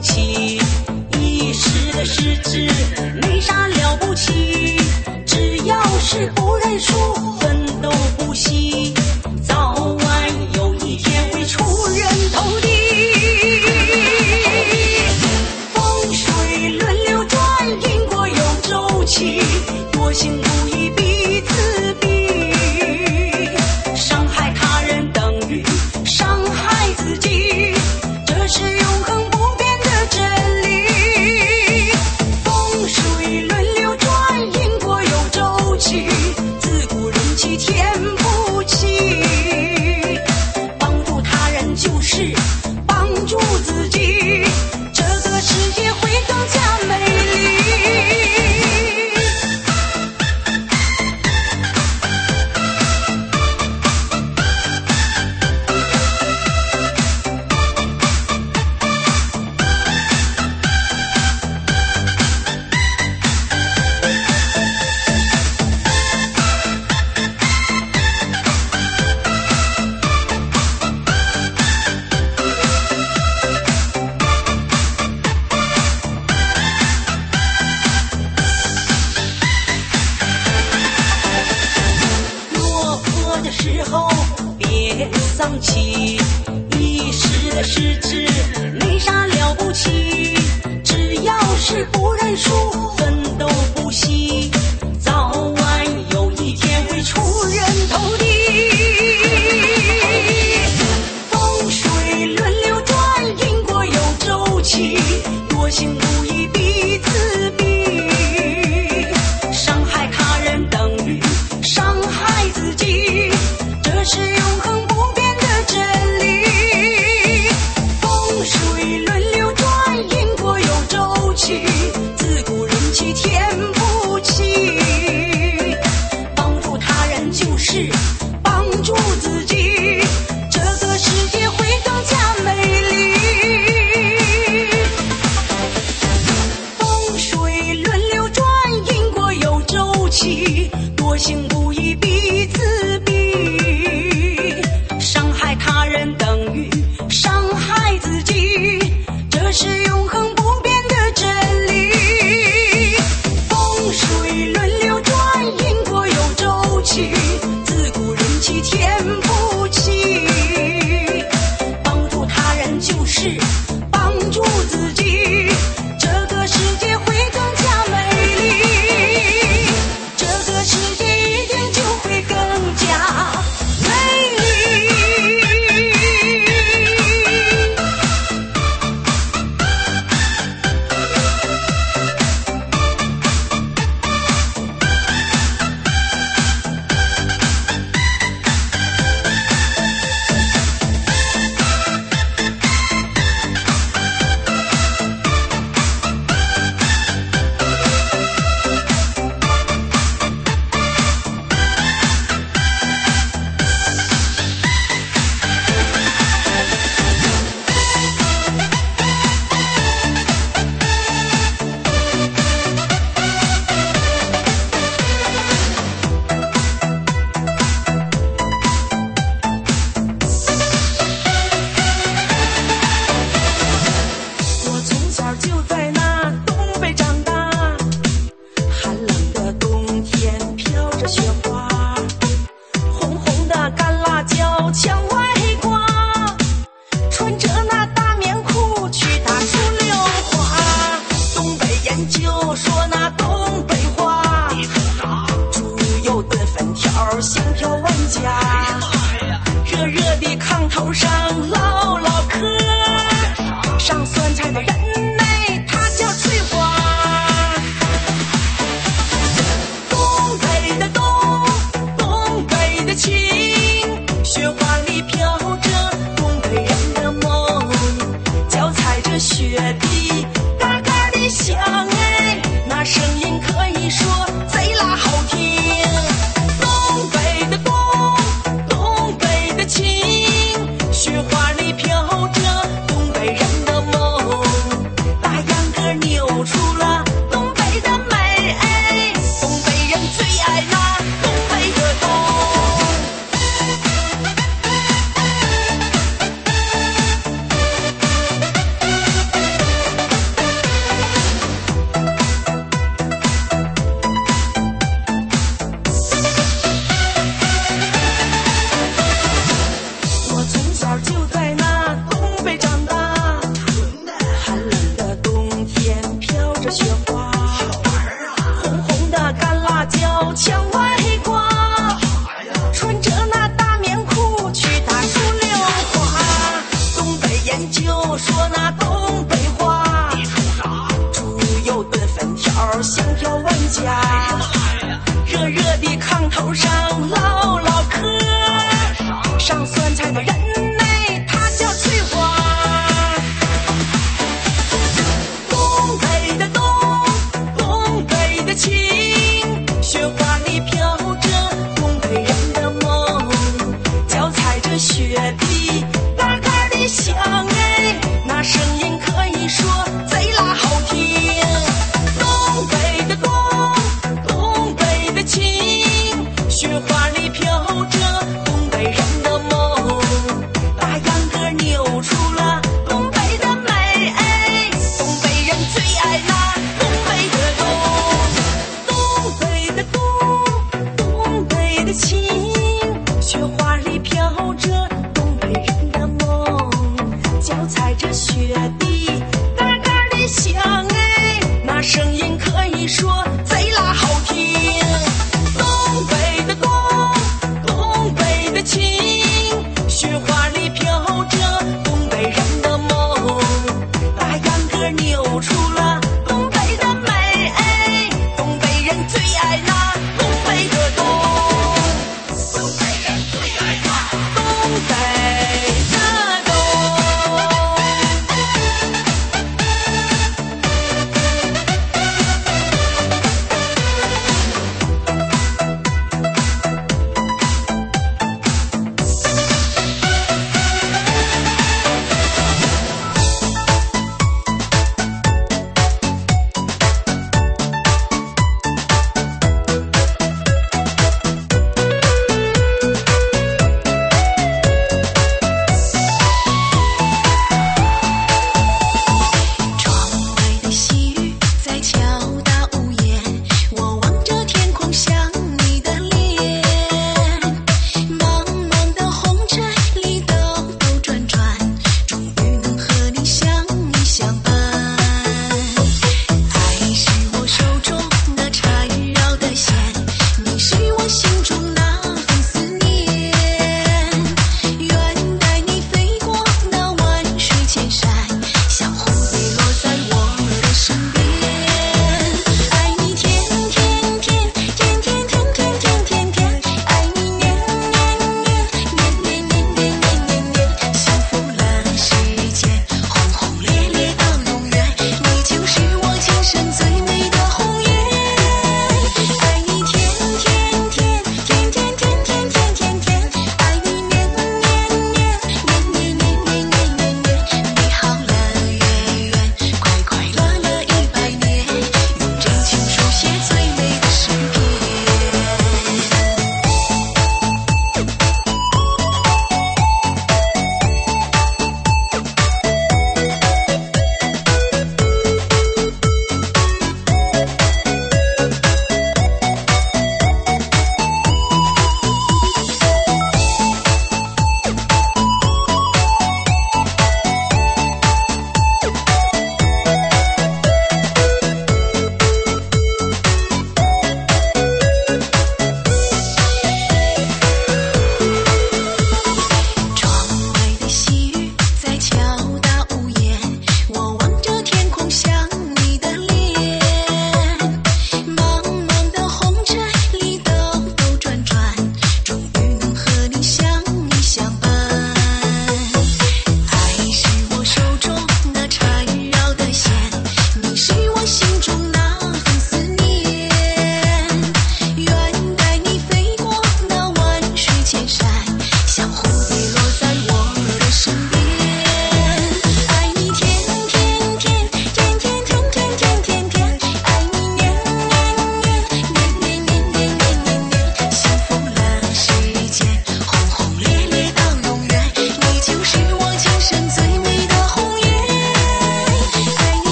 起一时的失志没啥了不起只要是不认输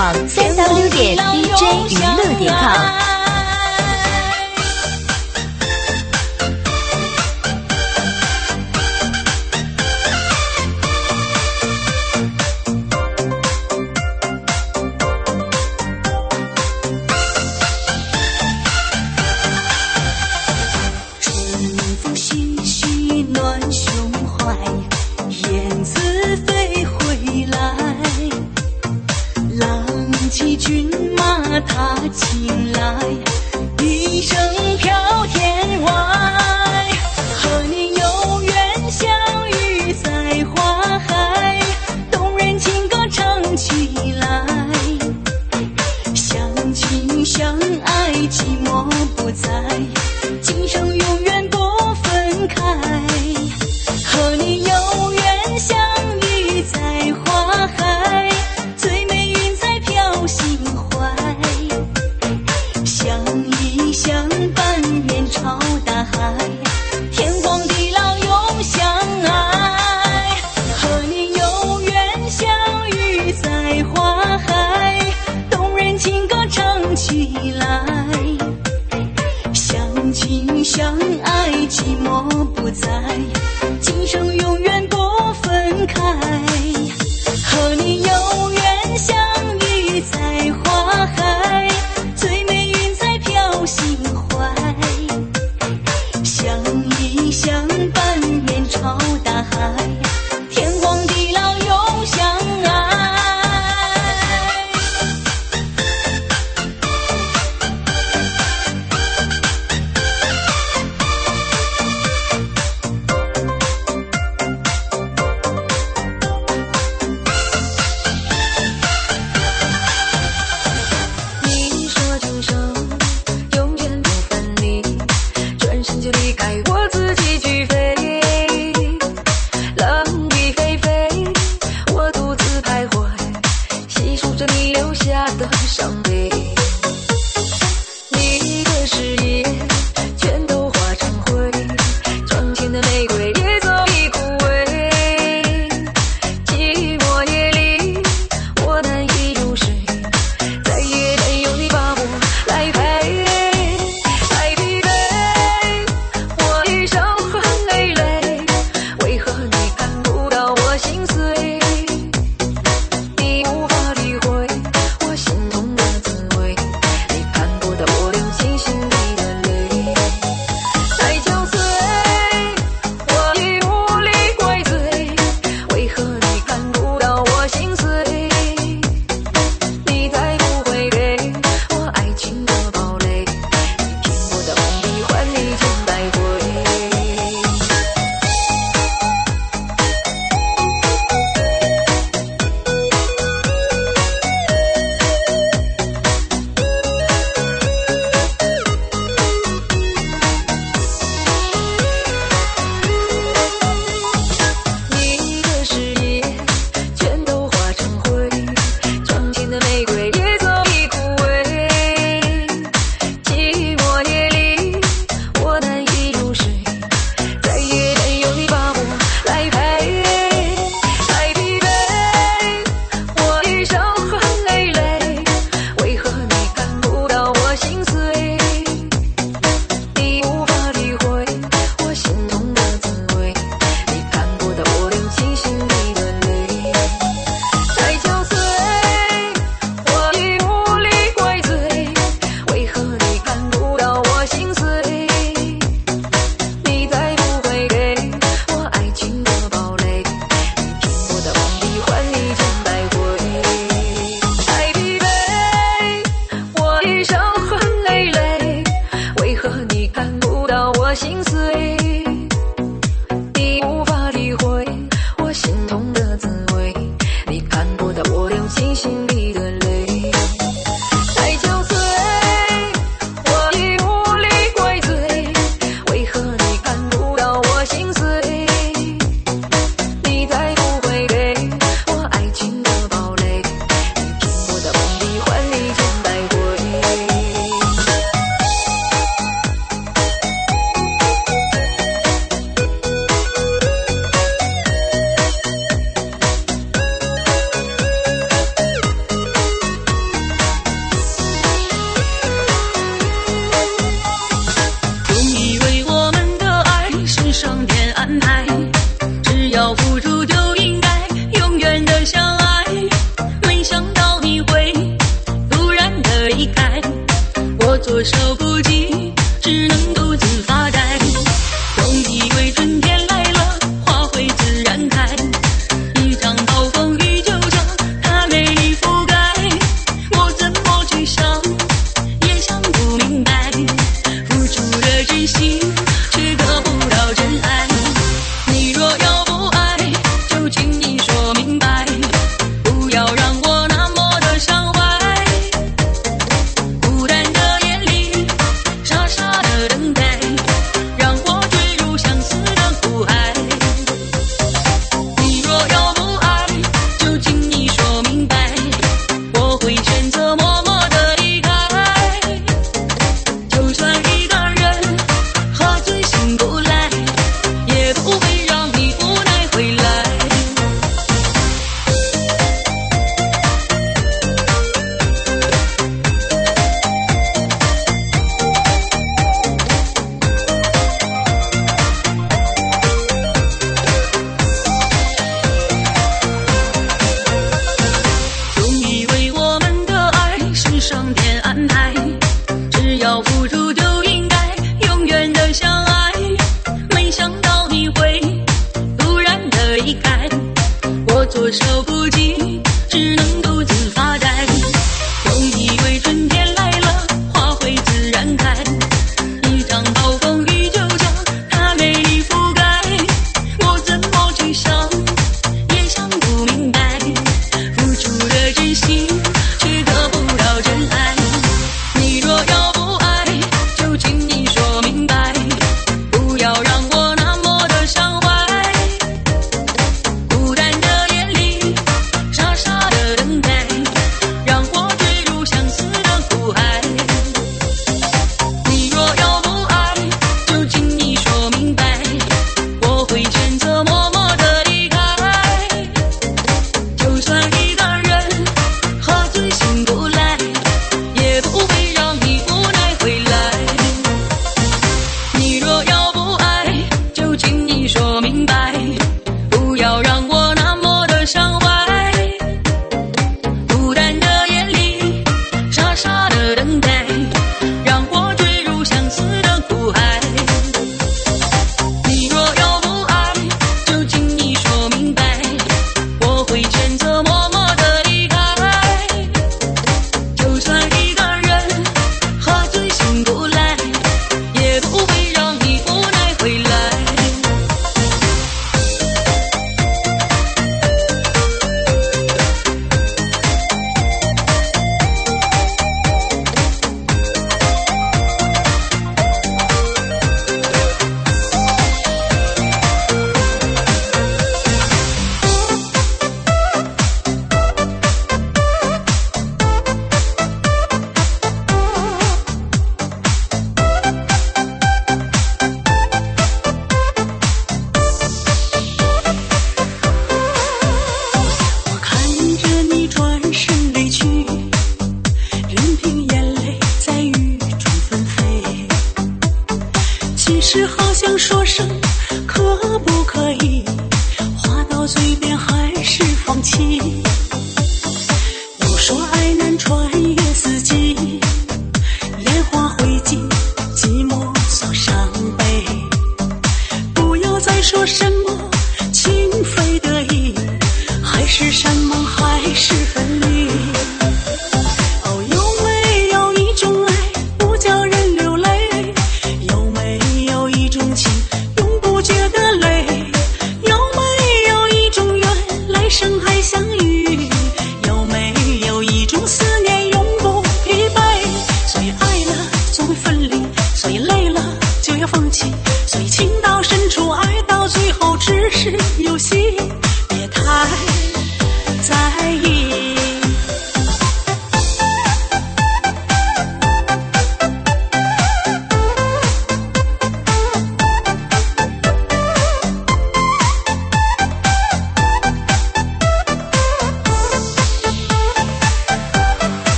三 w 点 dj 骑骏马，踏青来。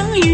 相遇？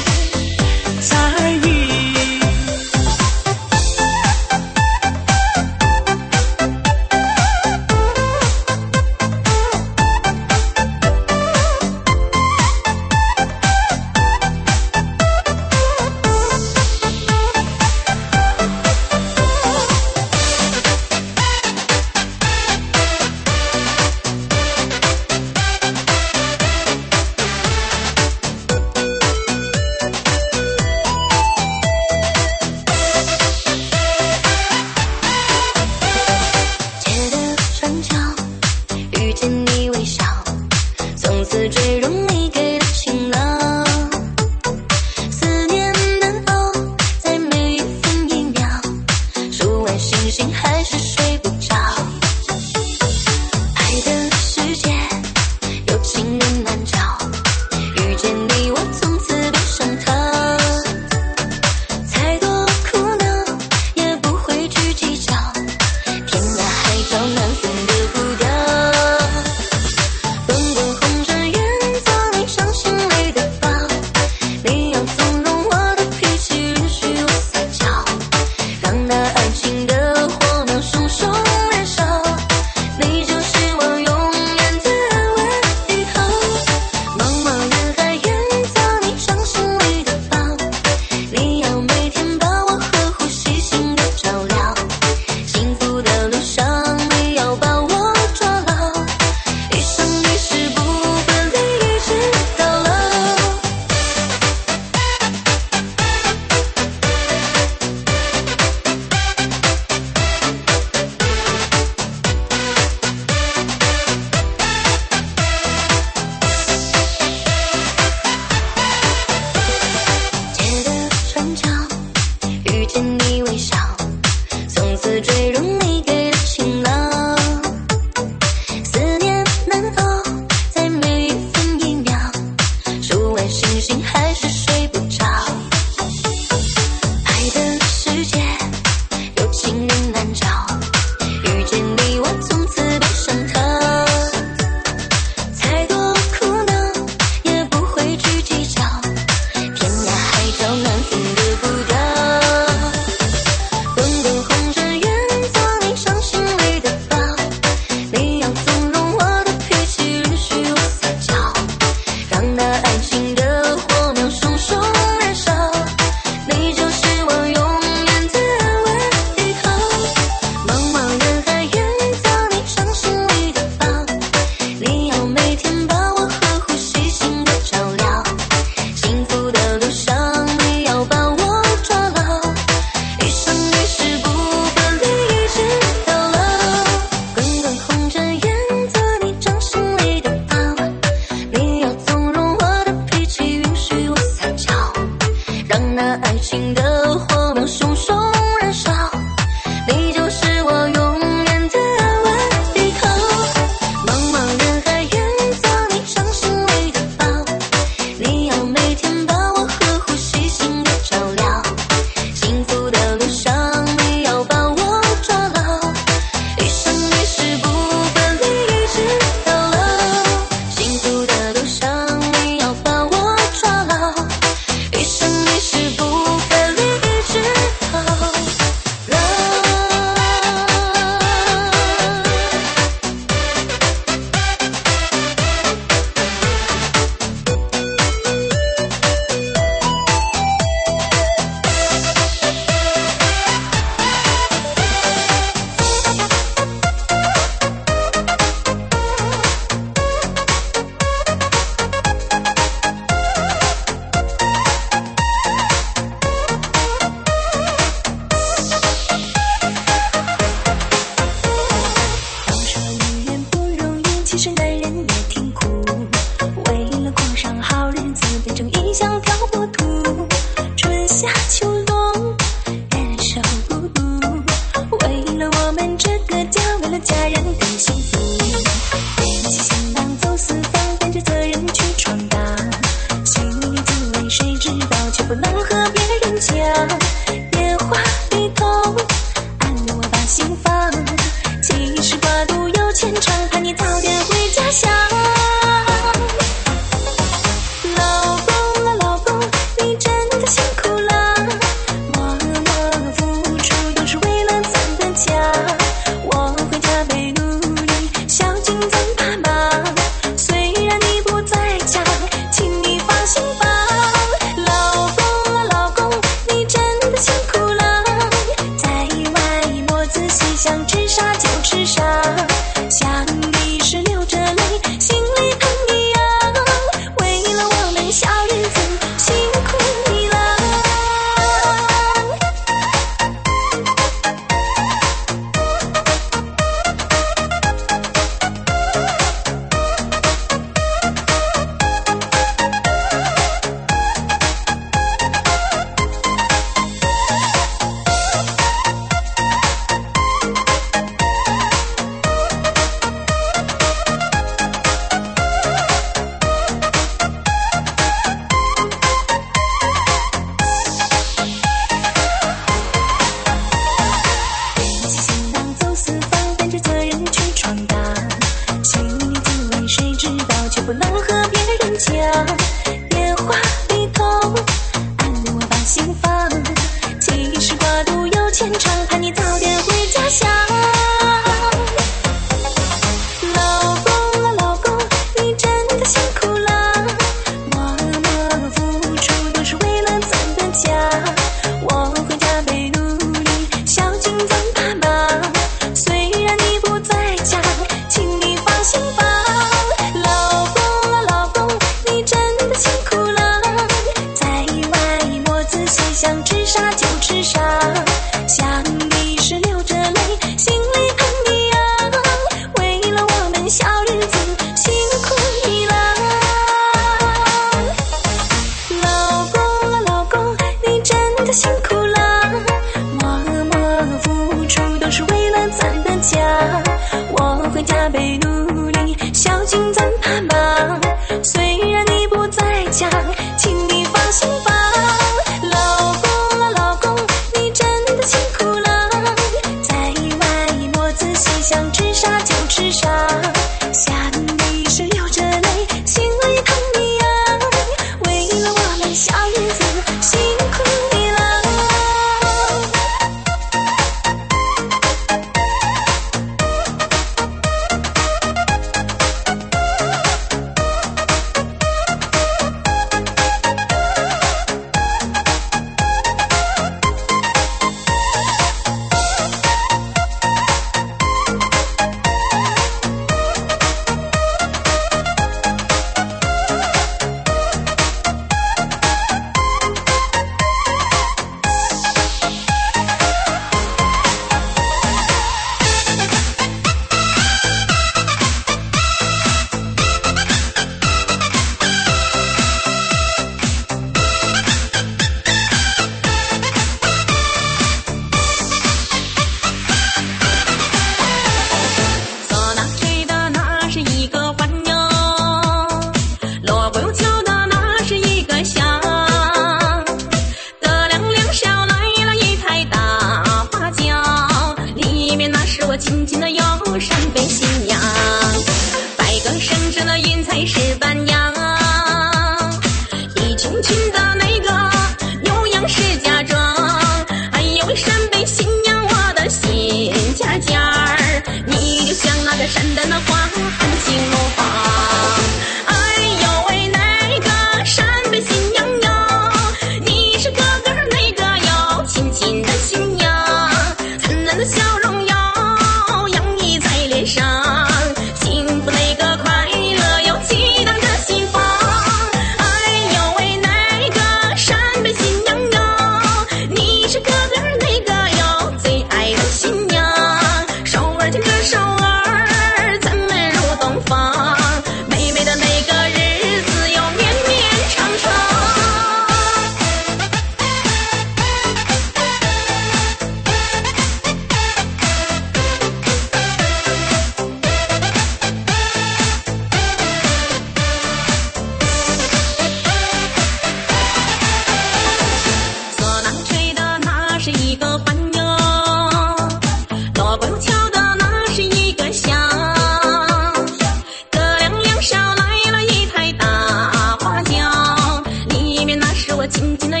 我紧紧的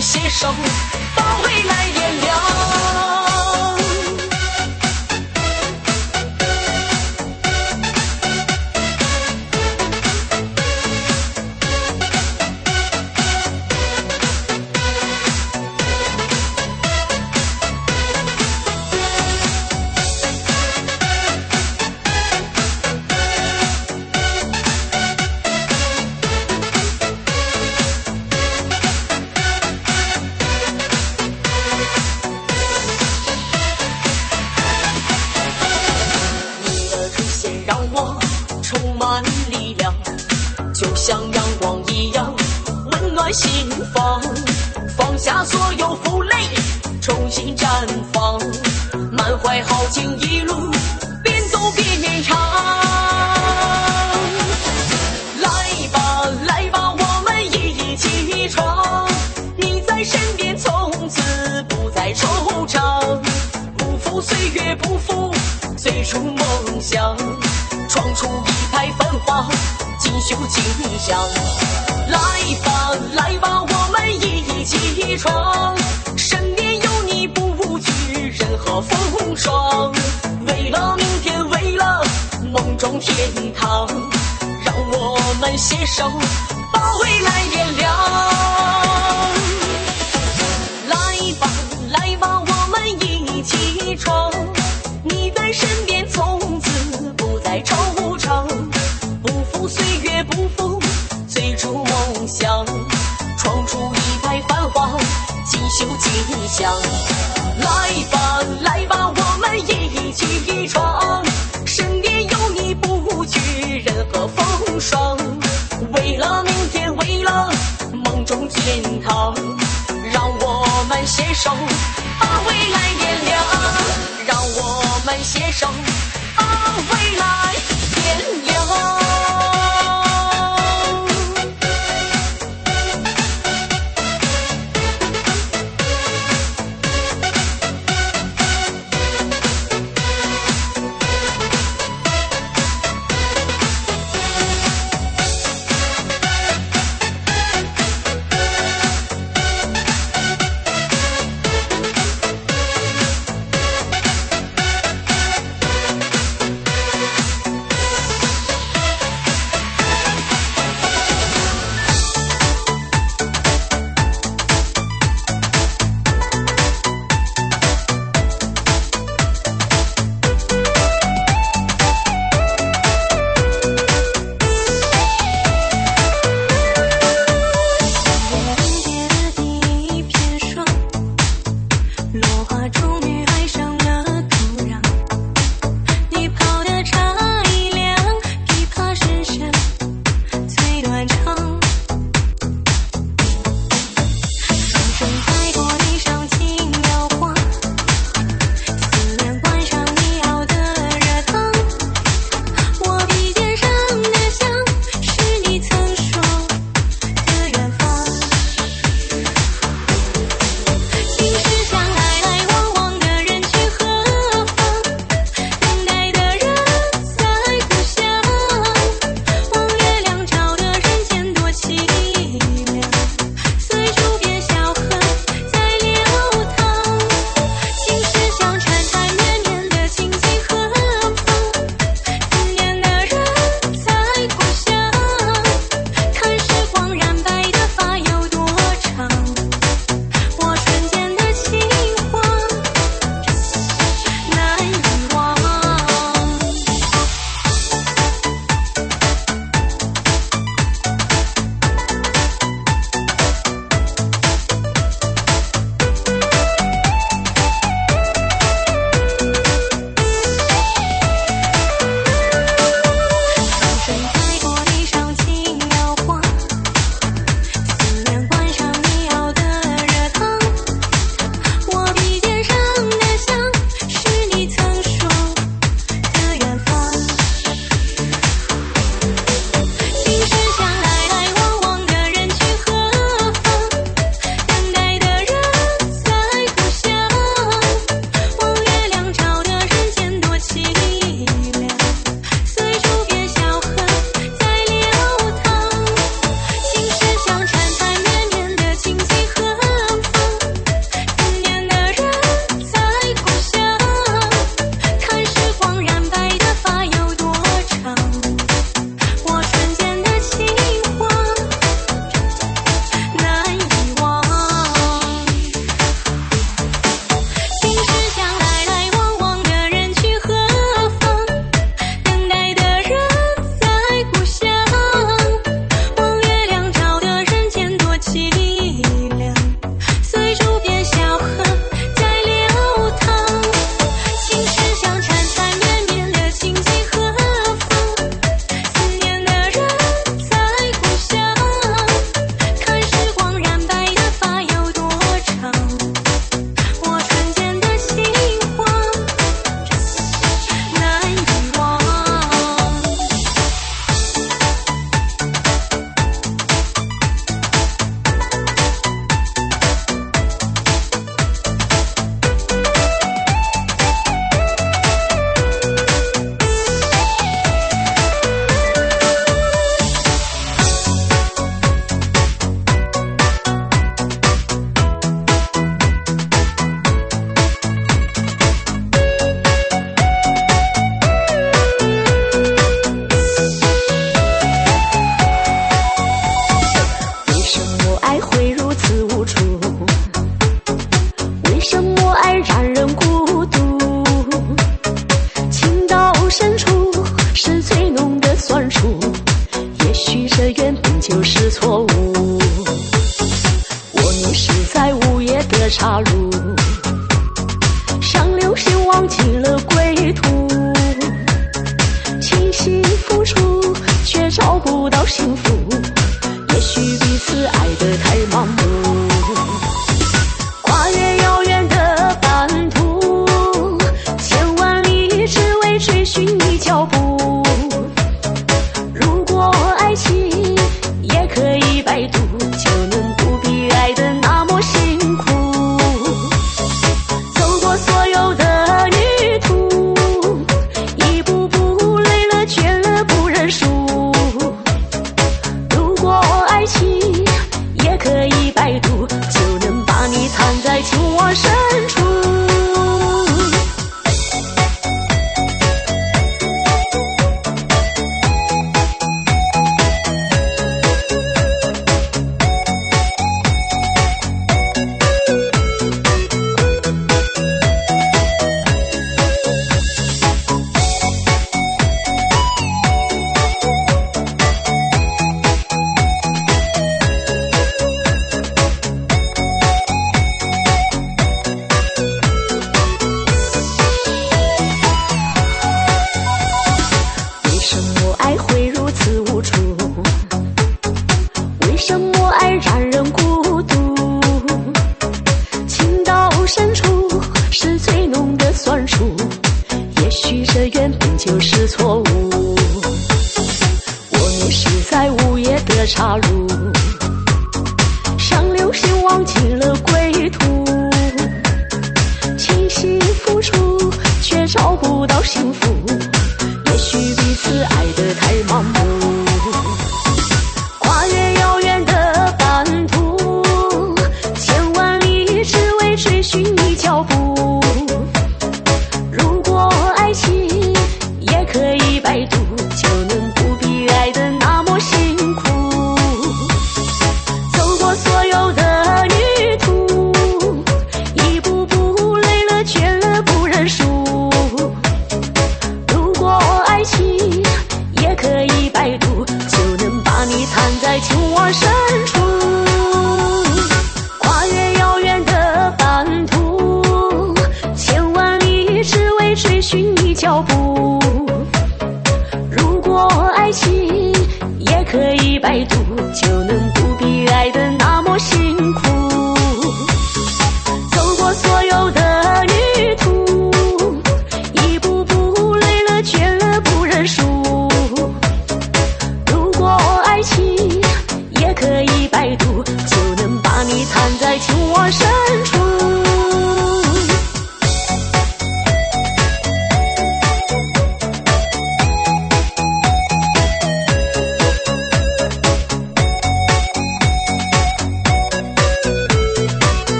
携手把未来点亮。